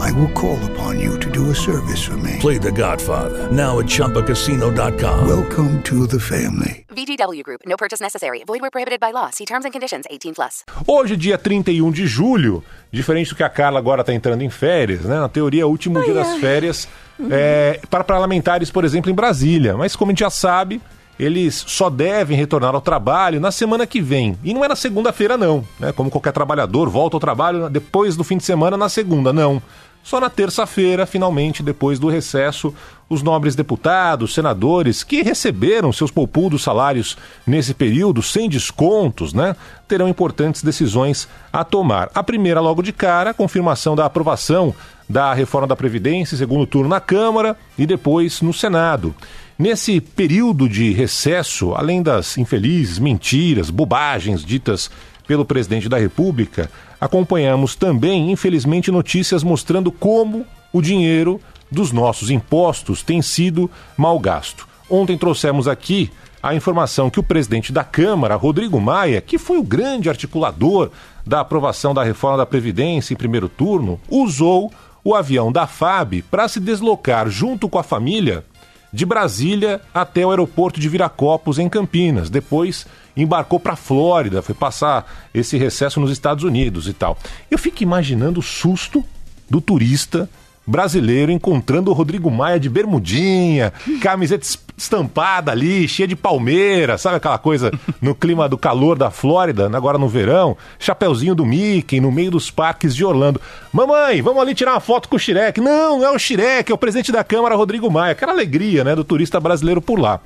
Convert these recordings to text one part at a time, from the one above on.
I will call upon you to do a service for me. Play The Godfather now at ChumbaCasino.com. Welcome to the family. VGW Group. No purchase necessary. Void where prohibited by law. See terms and conditions. 18 plus. Hoje, dia 31 de julho, diferente do que a Carla agora está entrando em férias, né? Na teoria, é o último dia das férias é, para parlamentares, por exemplo, em Brasília. Mas como a gente já sabe, eles só devem retornar ao trabalho na semana que vem. E não é na segunda-feira, não. Né? Como qualquer trabalhador, volta ao trabalho depois do fim de semana na segunda, não. Só na terça-feira, finalmente, depois do recesso, os nobres deputados, senadores que receberam seus poupudos salários nesse período, sem descontos, né, terão importantes decisões a tomar. A primeira, logo de cara, a confirmação da aprovação da reforma da Previdência, segundo turno na Câmara e depois no Senado. Nesse período de recesso, além das infelizes mentiras, bobagens ditas pelo presidente da República, acompanhamos também, infelizmente, notícias mostrando como o dinheiro dos nossos impostos tem sido mal gasto. Ontem trouxemos aqui a informação que o presidente da Câmara, Rodrigo Maia, que foi o grande articulador da aprovação da reforma da Previdência em primeiro turno, usou o avião da FAB para se deslocar junto com a família de Brasília até o aeroporto de Viracopos, em Campinas. Depois embarcou para a Flórida, foi passar esse recesso nos Estados Unidos e tal. Eu fico imaginando o susto do turista brasileiro encontrando o Rodrigo Maia de bermudinha, camiseta estampada ali, cheia de palmeira, sabe aquela coisa no clima do calor da Flórida, agora no verão, chapeuzinho do Mickey no meio dos parques de Orlando. Mamãe, vamos ali tirar uma foto com o Shirek. Não, não é o Shirek, é o presidente da Câmara, Rodrigo Maia. Aquela alegria, né, do turista brasileiro por lá.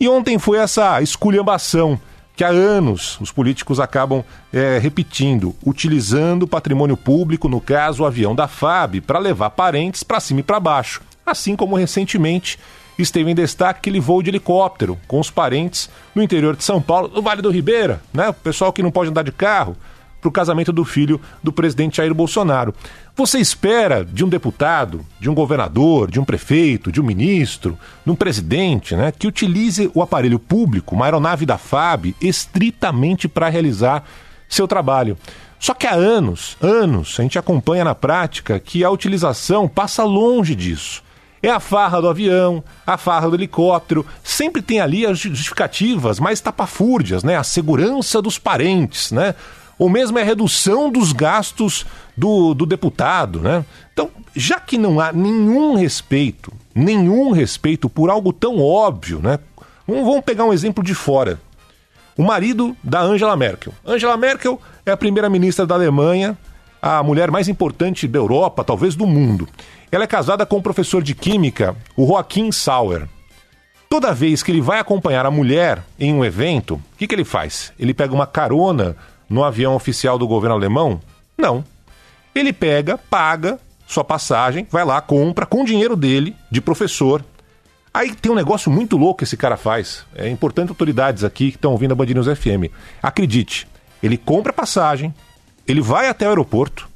E ontem foi essa esculhambação que há anos os políticos acabam é, repetindo, utilizando o patrimônio público, no caso o avião da FAB, para levar parentes para cima e para baixo. Assim como recentemente esteve em destaque aquele voo de helicóptero com os parentes no interior de São Paulo, no Vale do Ribeira, né? O pessoal que não pode andar de carro para o casamento do filho do presidente Jair Bolsonaro. Você espera de um deputado, de um governador, de um prefeito, de um ministro, de um presidente, né, que utilize o aparelho público, uma aeronave da FAB, estritamente para realizar seu trabalho. Só que há anos, anos, a gente acompanha na prática que a utilização passa longe disso. É a farra do avião, a farra do helicóptero, sempre tem ali as justificativas mais tapafúrdias, né? A segurança dos parentes, né? ou mesmo é a redução dos gastos do, do deputado, né? Então, já que não há nenhum respeito, nenhum respeito por algo tão óbvio, né? Vamos pegar um exemplo de fora. O marido da Angela Merkel. Angela Merkel é a primeira-ministra da Alemanha, a mulher mais importante da Europa, talvez do mundo. Ela é casada com o professor de química, o Joaquim Sauer. Toda vez que ele vai acompanhar a mulher em um evento, o que, que ele faz? Ele pega uma carona no avião oficial do governo alemão? Não. Ele pega, paga sua passagem, vai lá, compra com o dinheiro dele, de professor. Aí tem um negócio muito louco que esse cara faz. É importante autoridades aqui que estão ouvindo a Band News FM. Acredite, ele compra passagem, ele vai até o aeroporto,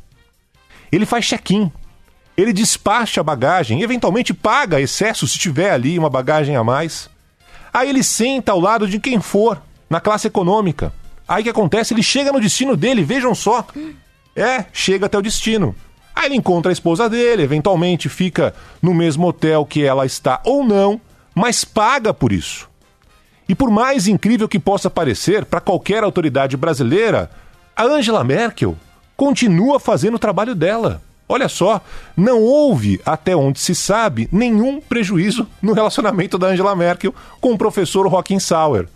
ele faz check-in, ele despacha a bagagem, eventualmente paga excesso se tiver ali uma bagagem a mais. Aí ele senta ao lado de quem for, na classe econômica. Aí o que acontece? Ele chega no destino dele, vejam só. É, chega até o destino. Aí ele encontra a esposa dele, eventualmente fica no mesmo hotel que ela está ou não, mas paga por isso. E por mais incrível que possa parecer para qualquer autoridade brasileira, a Angela Merkel continua fazendo o trabalho dela. Olha só, não houve, até onde se sabe, nenhum prejuízo no relacionamento da Angela Merkel com o professor Joachim Sauer.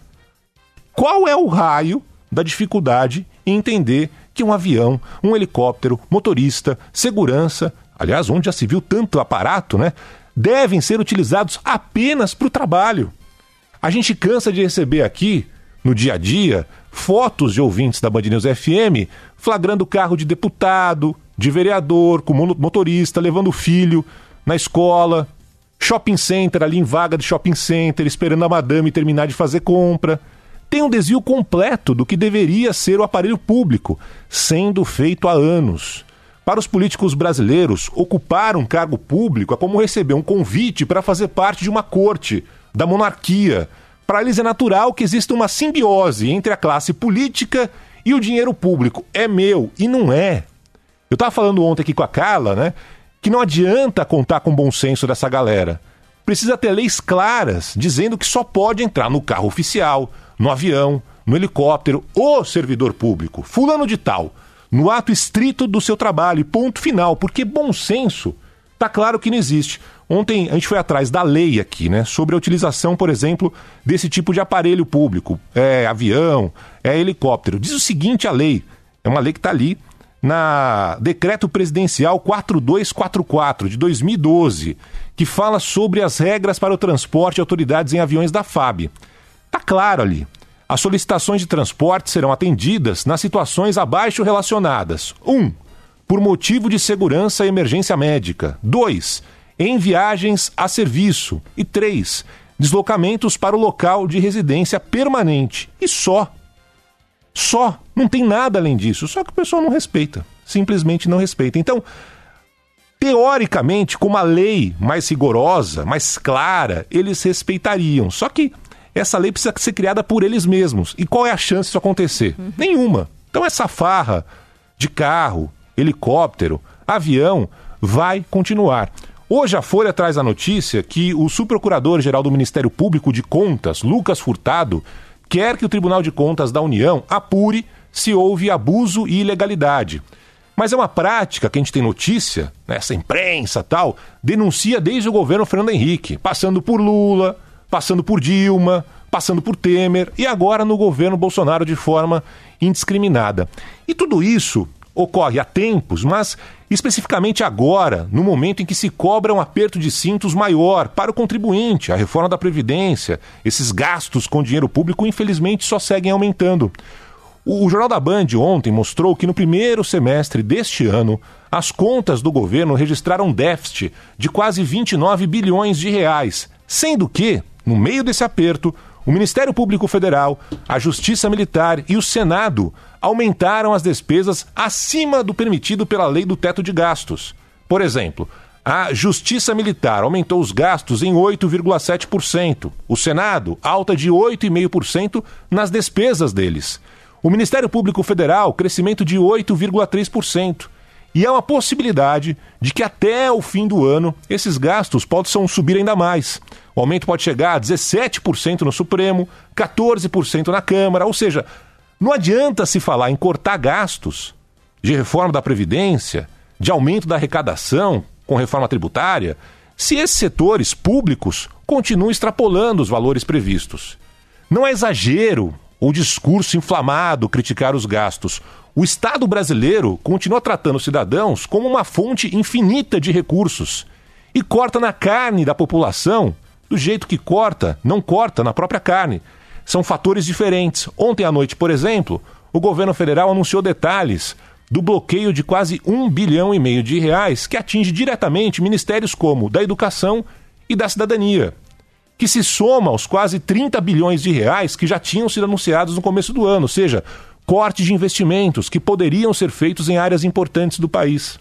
Qual é o raio da dificuldade em entender que um avião, um helicóptero, motorista, segurança, aliás, onde já se viu tanto aparato, né, devem ser utilizados apenas para o trabalho? A gente cansa de receber aqui, no dia a dia, fotos de ouvintes da Band News FM flagrando carro de deputado, de vereador, com motorista, levando o filho na escola, shopping center, ali em vaga de shopping center, esperando a madame terminar de fazer compra. Tem um desvio completo do que deveria ser o aparelho público, sendo feito há anos. Para os políticos brasileiros, ocupar um cargo público é como receber um convite para fazer parte de uma corte, da monarquia. Para eles é natural que exista uma simbiose entre a classe política e o dinheiro público. É meu e não é. Eu estava falando ontem aqui com a Carla, né? Que não adianta contar com o bom senso dessa galera. Precisa ter leis claras dizendo que só pode entrar no carro oficial, no avião, no helicóptero ou servidor público, fulano de tal, no ato estrito do seu trabalho, ponto final, porque bom senso tá claro que não existe. Ontem a gente foi atrás da lei aqui, né, sobre a utilização, por exemplo, desse tipo de aparelho público, é avião, é helicóptero. Diz o seguinte a lei, é uma lei que está ali, na Decreto Presidencial 4244 de 2012, que fala sobre as regras para o transporte de autoridades em aviões da FAB. Tá claro ali. As solicitações de transporte serão atendidas nas situações abaixo relacionadas. 1. Um, por motivo de segurança e emergência médica. 2. Em viagens a serviço. E 3. Deslocamentos para o local de residência permanente. E só. Só. Não tem nada além disso. Só que o pessoal não respeita. Simplesmente não respeita. Então, teoricamente, com uma lei mais rigorosa, mais clara, eles respeitariam. Só que essa lei precisa ser criada por eles mesmos. E qual é a chance disso acontecer? Uhum. Nenhuma. Então, essa farra de carro, helicóptero, avião vai continuar. Hoje a Folha traz a notícia que o subprocurador-geral do Ministério Público de Contas, Lucas Furtado, quer que o Tribunal de Contas da União apure se houve abuso e ilegalidade. Mas é uma prática que a gente tem notícia, né, essa imprensa tal, denuncia desde o governo Fernando Henrique, passando por Lula, passando por Dilma, passando por Temer e agora no governo Bolsonaro de forma indiscriminada. E tudo isso ocorre há tempos, mas especificamente agora, no momento em que se cobra um aperto de cintos maior para o contribuinte, a reforma da Previdência, esses gastos com dinheiro público, infelizmente, só seguem aumentando. O Jornal da Band ontem mostrou que no primeiro semestre deste ano, as contas do governo registraram déficit de quase 29 bilhões de reais, sendo que, no meio desse aperto, o Ministério Público Federal, a Justiça Militar e o Senado aumentaram as despesas acima do permitido pela lei do teto de gastos. Por exemplo, a Justiça Militar aumentou os gastos em 8,7%. O Senado, alta de 8,5% nas despesas deles. O Ministério Público Federal, crescimento de 8,3%. E há uma possibilidade de que até o fim do ano esses gastos possam subir ainda mais. O aumento pode chegar a 17% no Supremo, 14% na Câmara, ou seja, não adianta se falar em cortar gastos de reforma da Previdência, de aumento da arrecadação com reforma tributária, se esses setores públicos continuam extrapolando os valores previstos. Não é exagero ou discurso inflamado criticar os gastos. O Estado brasileiro continua tratando os cidadãos como uma fonte infinita de recursos e corta na carne da população do jeito que corta, não corta na própria carne são fatores diferentes. Ontem à noite, por exemplo, o governo federal anunciou detalhes do bloqueio de quase um bilhão e meio de reais que atinge diretamente ministérios como da Educação e da Cidadania, que se soma aos quase 30 bilhões de reais que já tinham sido anunciados no começo do ano, ou seja, corte de investimentos que poderiam ser feitos em áreas importantes do país.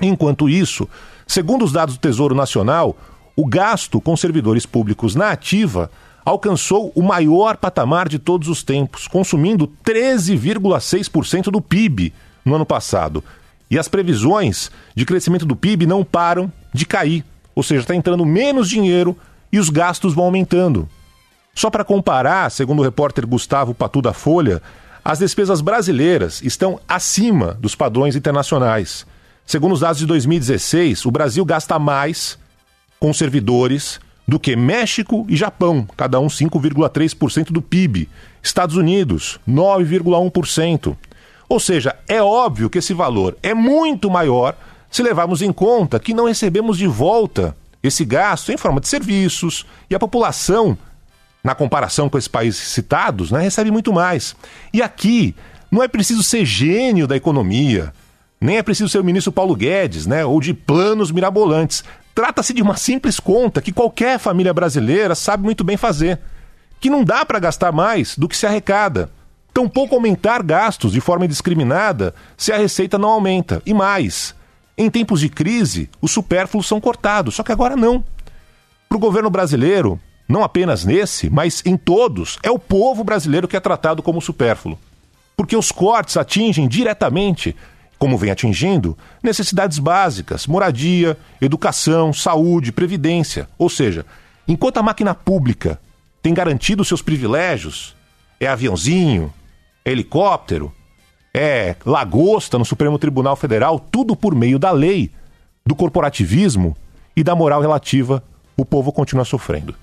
Enquanto isso, segundo os dados do Tesouro Nacional, o gasto com servidores públicos na ativa alcançou o maior patamar de todos os tempos, consumindo 13,6% do PIB no ano passado. E as previsões de crescimento do PIB não param de cair, ou seja, está entrando menos dinheiro e os gastos vão aumentando. Só para comparar, segundo o repórter Gustavo Patu da Folha, as despesas brasileiras estão acima dos padrões internacionais. Segundo os dados de 2016, o Brasil gasta mais com servidores do que México e Japão, cada um 5,3% do PIB. Estados Unidos, 9,1%. Ou seja, é óbvio que esse valor é muito maior se levarmos em conta que não recebemos de volta esse gasto em forma de serviços e a população, na comparação com esses países citados, né, recebe muito mais. E aqui não é preciso ser gênio da economia, nem é preciso ser o ministro Paulo Guedes, né, ou de planos mirabolantes. Trata-se de uma simples conta que qualquer família brasileira sabe muito bem fazer, que não dá para gastar mais do que se arrecada. Tampouco aumentar gastos de forma indiscriminada se a receita não aumenta. E mais, em tempos de crise, os supérfluos são cortados, só que agora não. Para o governo brasileiro, não apenas nesse, mas em todos, é o povo brasileiro que é tratado como supérfluo. Porque os cortes atingem diretamente como vem atingindo, necessidades básicas, moradia, educação, saúde, previdência. Ou seja, enquanto a máquina pública tem garantido seus privilégios, é aviãozinho, é helicóptero, é lagosta no Supremo Tribunal Federal, tudo por meio da lei, do corporativismo e da moral relativa, o povo continua sofrendo.